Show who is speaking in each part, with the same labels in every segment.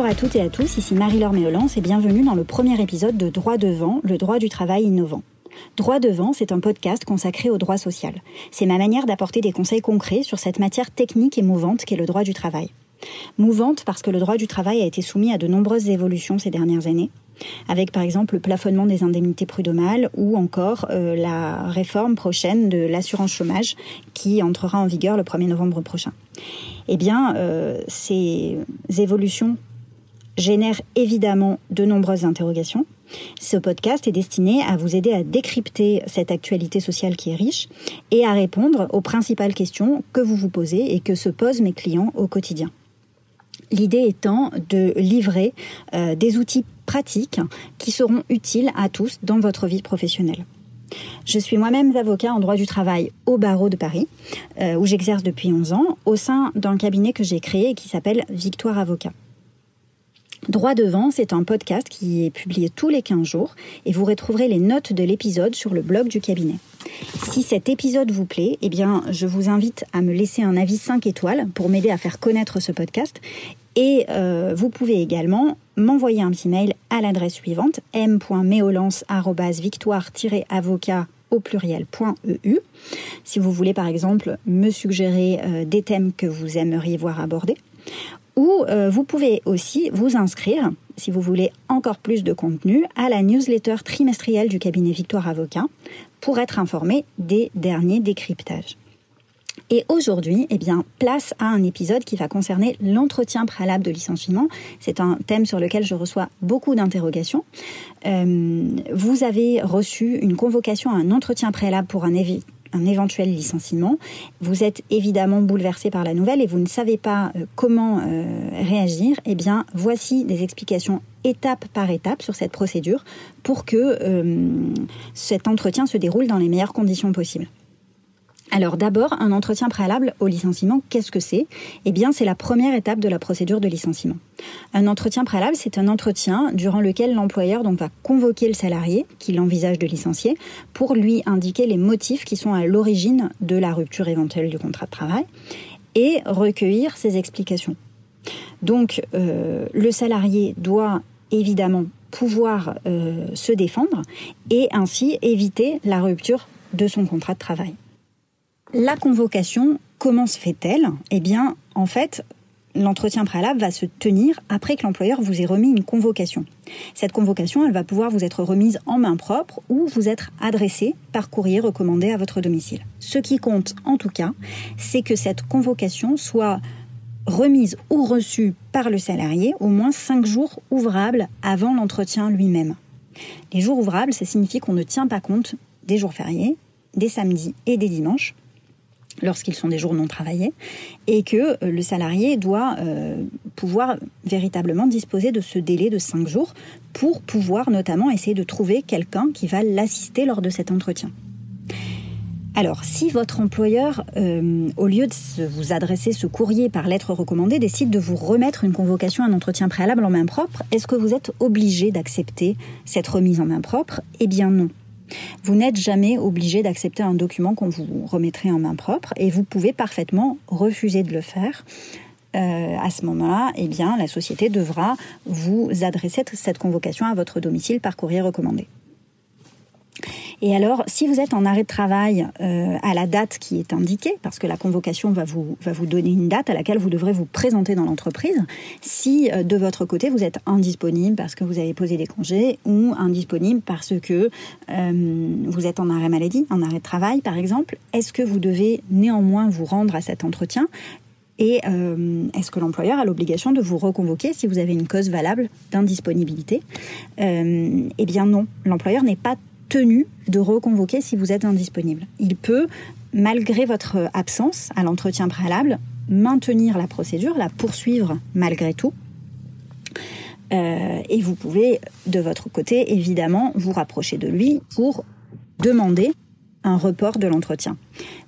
Speaker 1: Bonjour à toutes et à tous, ici Marie-Laure Méolance et bienvenue dans le premier épisode de Droit devant, le droit du travail innovant. Droit devant, c'est un podcast consacré au droit social. C'est ma manière d'apporter des conseils concrets sur cette matière technique et mouvante qu'est le droit du travail. Mouvante parce que le droit du travail a été soumis à de nombreuses évolutions ces dernières années, avec par exemple le plafonnement des indemnités prud'homales ou encore euh, la réforme prochaine de l'assurance chômage qui entrera en vigueur le 1er novembre prochain. Eh bien, euh, ces évolutions génèrent évidemment de nombreuses interrogations. Ce podcast est destiné à vous aider à décrypter cette actualité sociale qui est riche et à répondre aux principales questions que vous vous posez et que se posent mes clients au quotidien. L'idée étant de livrer euh, des outils pratiques qui seront utiles à tous dans votre vie professionnelle. Je suis moi-même avocat en droit du travail au barreau de Paris, euh, où j'exerce depuis 11 ans, au sein d'un cabinet que j'ai créé et qui s'appelle Victoire Avocat. Droit devant, c'est un podcast qui est publié tous les 15 jours et vous retrouverez les notes de l'épisode sur le blog du cabinet. Si cet épisode vous plaît, eh bien, je vous invite à me laisser un avis 5 étoiles pour m'aider à faire connaître ce podcast et euh, vous pouvez également m'envoyer un petit mail à l'adresse suivante m.méolance-victoire-avocat au pluriel.eu. Si vous voulez par exemple me suggérer euh, des thèmes que vous aimeriez voir abordés. Ou euh, vous pouvez aussi vous inscrire, si vous voulez encore plus de contenu, à la newsletter trimestrielle du cabinet Victoire Avocat pour être informé des derniers décryptages. Et aujourd'hui, eh bien, place à un épisode qui va concerner l'entretien préalable de licenciement. C'est un thème sur lequel je reçois beaucoup d'interrogations. Euh, vous avez reçu une convocation à un entretien préalable pour un, un éventuel licenciement. Vous êtes évidemment bouleversé par la nouvelle et vous ne savez pas euh, comment euh, réagir. Eh bien, voici des explications étape par étape sur cette procédure pour que cet entretien se déroule dans les meilleures conditions possibles. Alors d'abord, un entretien préalable au licenciement, qu'est-ce que c'est? Eh bien, c'est la première étape de la procédure de licenciement. Un entretien préalable, c'est un entretien durant lequel l'employeur va convoquer le salarié qu'il envisage de licencier pour lui indiquer les motifs qui sont à l'origine de la rupture éventuelle du contrat de travail et recueillir ses explications. Donc, euh, le salarié doit évidemment pouvoir euh, se défendre et ainsi éviter la rupture de son contrat de travail. La convocation, comment se fait-elle? Eh bien, en fait, l'entretien préalable va se tenir après que l'employeur vous ait remis une convocation. Cette convocation, elle va pouvoir vous être remise en main propre ou vous être adressée par courrier recommandé à votre domicile. Ce qui compte, en tout cas, c'est que cette convocation soit remise ou reçue par le salarié au moins cinq jours ouvrables avant l'entretien lui-même. Les jours ouvrables, ça signifie qu'on ne tient pas compte des jours fériés, des samedis et des dimanches, lorsqu'ils sont des jours non travaillés, et que euh, le salarié doit euh, pouvoir véritablement disposer de ce délai de cinq jours pour pouvoir notamment essayer de trouver quelqu'un qui va l'assister lors de cet entretien. Alors, si votre employeur, euh, au lieu de vous adresser ce courrier par lettre recommandée, décide de vous remettre une convocation à un entretien préalable en main propre, est-ce que vous êtes obligé d'accepter cette remise en main propre? Eh bien non. Vous n'êtes jamais obligé d'accepter un document qu'on vous remettrait en main propre et vous pouvez parfaitement refuser de le faire. Euh, à ce moment-là, eh la société devra vous adresser cette convocation à votre domicile par courrier recommandé. Et alors, si vous êtes en arrêt de travail euh, à la date qui est indiquée, parce que la convocation va vous, va vous donner une date à laquelle vous devrez vous présenter dans l'entreprise, si euh, de votre côté vous êtes indisponible parce que vous avez posé des congés ou indisponible parce que euh, vous êtes en arrêt maladie, en arrêt de travail par exemple, est-ce que vous devez néanmoins vous rendre à cet entretien et est-ce que l'employeur a l'obligation de vous reconvoquer si vous avez une cause valable d'indisponibilité? Eh bien non, l'employeur n'est pas tenu de reconvoquer si vous êtes indisponible. Il peut, malgré votre absence à l'entretien préalable, maintenir la procédure, la poursuivre malgré tout. Euh, et vous pouvez, de votre côté, évidemment, vous rapprocher de lui pour demander un report de l'entretien.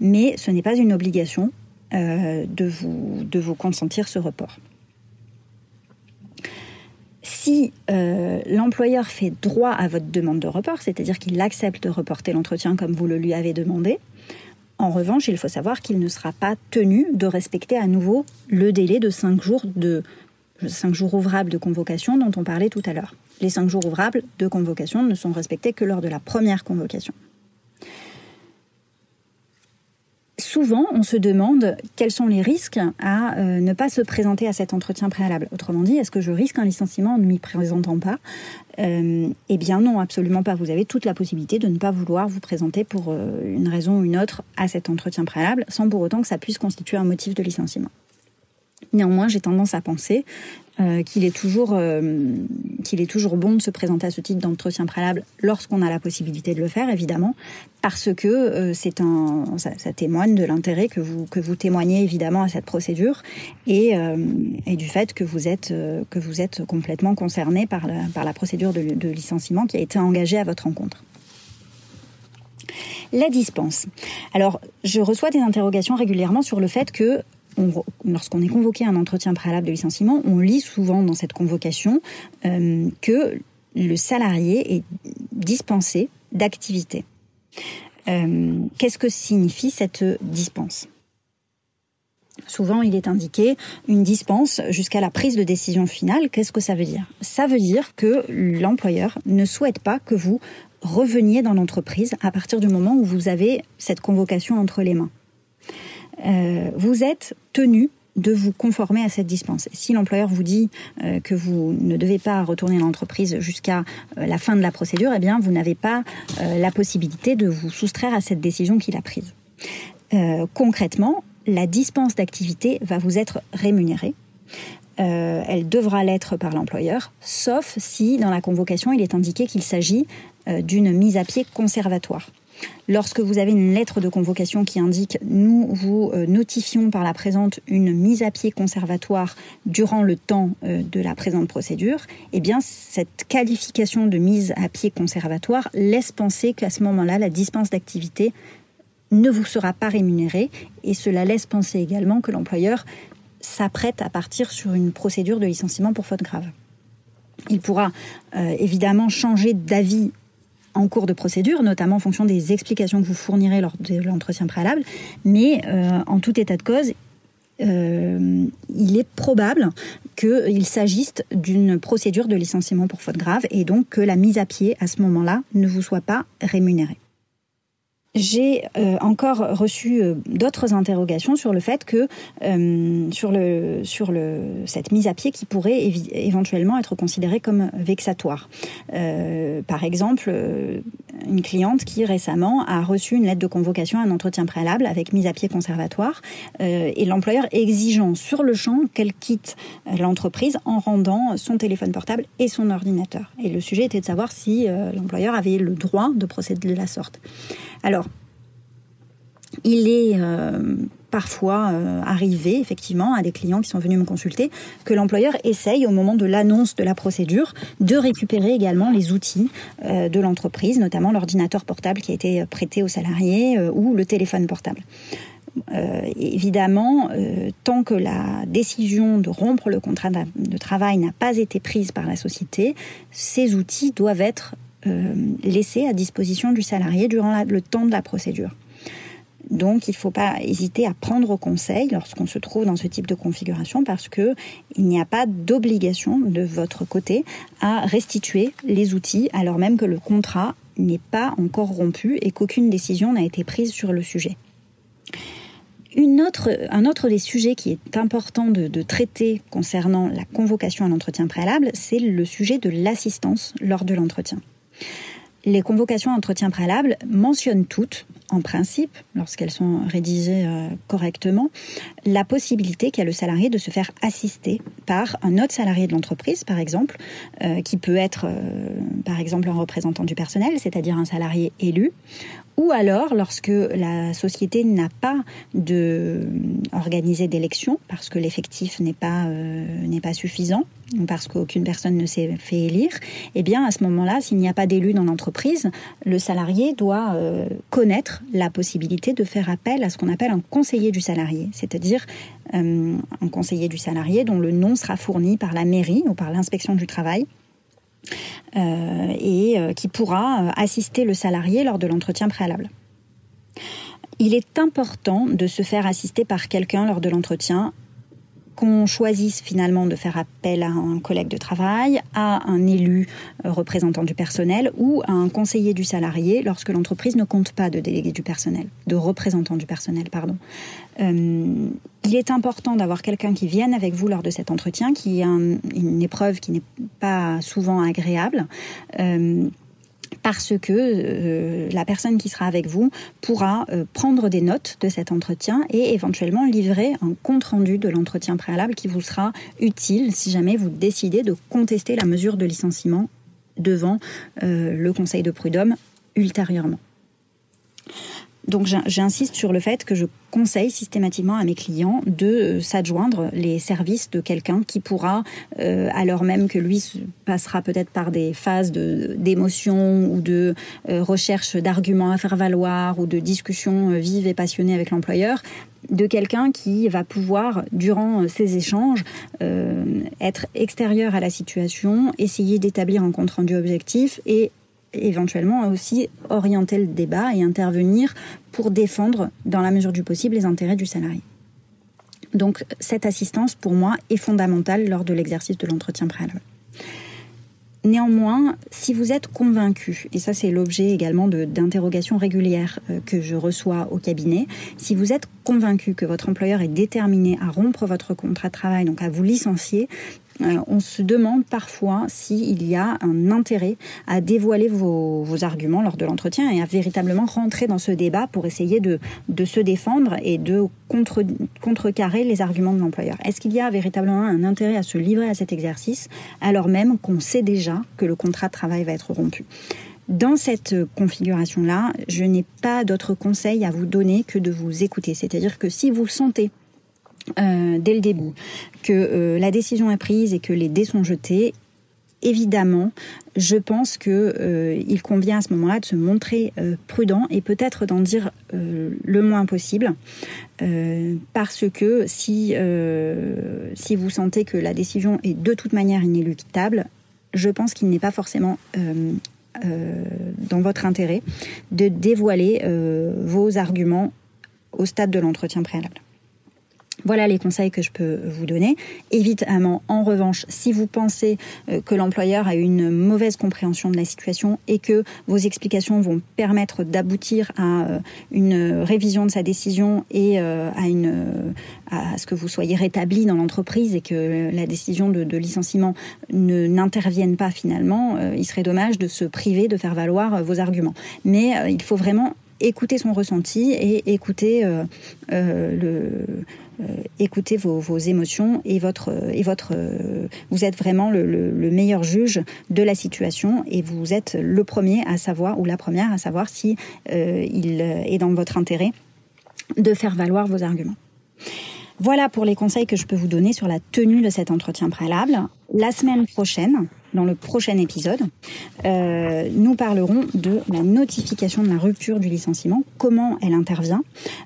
Speaker 1: Mais ce n'est pas une obligation euh, de, vous, de vous consentir ce report si euh, l'employeur fait droit à votre demande de report, c'est-à-dire qu'il accepte de reporter l'entretien comme vous le lui avez demandé, en revanche, il faut savoir qu'il ne sera pas tenu de respecter à nouveau le délai de 5 jours de cinq jours ouvrables de convocation dont on parlait tout à l'heure. Les cinq jours ouvrables de convocation ne sont respectés que lors de la première convocation. Souvent, on se demande quels sont les risques à euh, ne pas se présenter à cet entretien préalable. Autrement dit, est-ce que je risque un licenciement en ne m'y présentant pas euh, Eh bien non, absolument pas. Vous avez toute la possibilité de ne pas vouloir vous présenter pour euh, une raison ou une autre à cet entretien préalable, sans pour autant que ça puisse constituer un motif de licenciement. Néanmoins, j'ai tendance à penser euh, qu'il est toujours euh, qu'il est toujours bon de se présenter à ce type d'entretien préalable lorsqu'on a la possibilité de le faire, évidemment, parce que euh, un ça, ça, témoigne de l'intérêt que vous que vous témoignez évidemment à cette procédure et, et du fait que vous êtes que vous êtes complètement concerné par la, par la procédure de, de licenciement qui a été engagée à votre rencontre. La dispense. Alors, je reçois des interrogations régulièrement sur le fait que lorsqu'on est convoqué à un entretien préalable de licenciement, on lit souvent dans cette convocation euh, que le salarié est dispensé d'activité. Euh, qu'est-ce que signifie cette dispense? Souvent, il est indiqué une dispense jusqu'à la prise de décision finale. Qu'est-ce que ça veut dire? Ça veut dire que l'employeur ne souhaite pas que vous reveniez dans l'entreprise à partir du moment où vous avez cette convocation entre les mains. Euh, vous êtes tenu de vous conformer à cette dispense. Si l'employeur vous dit euh, que vous ne devez pas retourner l'entreprise jusqu'à euh, la fin de la procédure, eh bien, vous n'avez pas la possibilité de vous soustraire à cette décision qu'il a prise. concrètement, la dispense d'activité va vous être rémunérée. elle devra l'être par l'employeur, sauf si dans la convocation il est indiqué qu'il s'agit d'une mise à pied conservatoire. Lorsque vous avez une lettre de convocation qui indique nous vous euh, notifions par la présente une mise à pied conservatoire durant le temps euh, de la présente procédure, eh bien cette qualification de mise à pied conservatoire laisse penser qu'à ce moment-là la dispense d'activité ne vous sera pas rémunérée et cela laisse penser également que l'employeur s'apprête à partir sur une procédure de licenciement pour faute grave. Il pourra euh, évidemment changer d'avis en cours de procédure, notamment en fonction des explications que vous fournirez lors de l'entretien préalable. Mais euh, en tout état de cause, euh, il est probable qu'il s'agisse d'une procédure de licenciement pour faute grave et donc que la mise à pied à ce moment-là ne vous soit pas rémunérée. J'ai euh, encore reçu euh, d'autres interrogations sur le fait que euh, sur le sur le cette mise à pied qui pourrait éventuellement être considérée comme vexatoire. par exemple, une cliente qui récemment a reçu une lettre de convocation à un entretien préalable avec mise à pied conservatoire et l'employeur exigeant sur le champ qu'elle quitte l'entreprise en rendant son téléphone portable et son ordinateur. Et le sujet était de savoir si l'employeur avait le droit de procéder de la sorte. Alors, il est euh, parfois euh, arrivé, effectivement, à des clients qui sont venus me consulter, que l'employeur essaye, au moment de l'annonce de la procédure, de récupérer également les outils euh, de l'entreprise, notamment l'ordinateur portable qui a été prêté aux salariés ou le téléphone portable. évidemment, tant que la décision de rompre le contrat de travail n'a pas été prise par la société, ces outils doivent être laissés à disposition du salarié durant le temps de la procédure. Donc, il ne faut pas hésiter à prendre conseil lorsqu'on se trouve dans ce type de configuration parce que il n'y a pas d'obligation de votre côté à restituer les outils alors même que le contrat n'est pas encore rompu et qu'aucune décision n'a été prise sur le sujet. Un autre des sujets qui est important de, de traiter concernant la convocation à l'entretien préalable, c'est le sujet de l'assistance lors de l'entretien. Les convocations à entretien préalable mentionnent toutes, en principe, lorsqu'elles sont rédigées euh, correctement, la possibilité qu'a le salarié de se faire assister par un autre salarié de l'entreprise, par exemple, euh, qui peut être, euh, un représentant du personnel, c'est-à-dire un salarié élu, ou alors lorsque la société n'a pas de organisé d'élection parce que l'effectif n'est pas n'est pas suffisant ou parce qu'aucune personne ne s'est fait élire, eh bien à ce moment-là, s'il n'y a pas d'élu dans l'entreprise, le salarié doit connaître la possibilité de faire appel à ce qu'on appelle un conseiller du salarié, c'est-à-dire euh, un conseiller du salarié dont le nom sera fourni par la mairie ou par l'inspection du travail. Euh, et euh, qui pourra assister le salarié lors de l'entretien préalable. Il est important de se faire assister par quelqu'un lors de l'entretien qu'on choisisse finalement de faire appel à un collègue de travail, à un élu euh, représentant du personnel ou à un conseiller du salarié lorsque l'entreprise ne compte pas de délégué du personnel, de représentant du personnel. Euh, il est important d'avoir quelqu'un qui vienne avec vous lors de cet entretien, qui a une épreuve qui n'est pas souvent agréable. Euh, parce que euh, la personne qui sera avec vous pourra euh, prendre des notes de cet entretien et éventuellement livrer un compte-rendu de l'entretien préalable qui vous sera utile si jamais vous décidez de contester la mesure de licenciement devant euh, le Conseil de prud'homme ultérieurement. Donc j'insiste sur le fait que je conseille systématiquement à mes clients de euh, s'adjoindre les services de quelqu'un qui pourra, euh, alors même que lui passera peut-être par des phases d'émotion ou de euh, recherche d'arguments à faire valoir ou de discussions vives et passionnées avec l'employeur, de quelqu'un qui va pouvoir, durant ces échanges, être extérieur à la situation, essayer d'établir un compte rendu objectif et éventuellement aussi orienter le débat et intervenir pour défendre, dans la mesure du possible, les intérêts du salarié. Donc cette assistance, pour moi, est fondamentale lors de l'exercice de l'entretien préalable. Néanmoins, si vous êtes convaincu, et ça c'est l'objet également d'interrogations régulières euh, que je reçois au cabinet, si vous êtes convaincu que votre employeur est déterminé à rompre votre contrat de travail, donc à vous licencier, on se demande parfois s'il y a un intérêt à dévoiler vos, arguments lors de l'entretien et à véritablement rentrer dans ce débat pour essayer de, se défendre et de contre, contrecarrer les arguments de l'employeur. Est-ce qu'il y a véritablement un intérêt à se livrer à cet exercice alors même qu'on sait déjà que le contrat de travail va être rompu? Dans cette configuration-là, je n'ai pas d'autre conseil à vous donner que de vous écouter. C'est-à-dire que si vous sentez euh, dès le début que euh, la décision est prise et que les dés sont jetés, évidemment, je pense que euh, il convient à ce moment-là de se montrer prudent et peut-être d'en dire le moins possible, parce que si vous sentez que la décision est de toute manière inéluctable, je pense qu'il n'est pas forcément dans votre intérêt de dévoiler vos arguments au stade de l'entretien préalable. Voilà les conseils que je peux vous donner. Évidemment, en revanche, si vous pensez euh, que l'employeur a une mauvaise compréhension de la situation et que vos explications vont permettre d'aboutir à euh, une révision de sa décision et euh, à, une, ce que vous soyez rétabli dans l'entreprise et que la décision de, de licenciement ne n'intervienne pas finalement, il serait dommage de se priver de faire valoir vos arguments. Mais il faut vraiment écouter son ressenti et écouter le euh, écoutez vos, émotions et votre et votre euh, vous êtes vraiment le, meilleur juge de la situation et vous êtes le premier à savoir ou la première à savoir si euh, il est dans votre intérêt de faire valoir vos arguments. Voilà pour les conseils que je peux vous donner sur la tenue de cet entretien préalable. La semaine prochaine, dans le prochain épisode, euh, nous parlerons de la notification de la rupture du licenciement, comment elle intervient,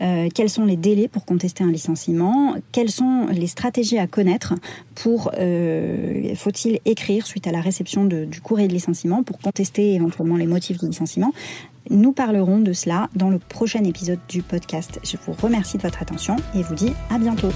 Speaker 1: euh, quels sont les délais pour contester un licenciement, quelles sont les stratégies à connaître pour, euh, faut-il écrire suite à la réception du courrier de licenciement pour contester éventuellement les motifs du licenciement. Nous parlerons de cela dans le prochain épisode du podcast. Je vous remercie de votre attention et vous dis à bientôt.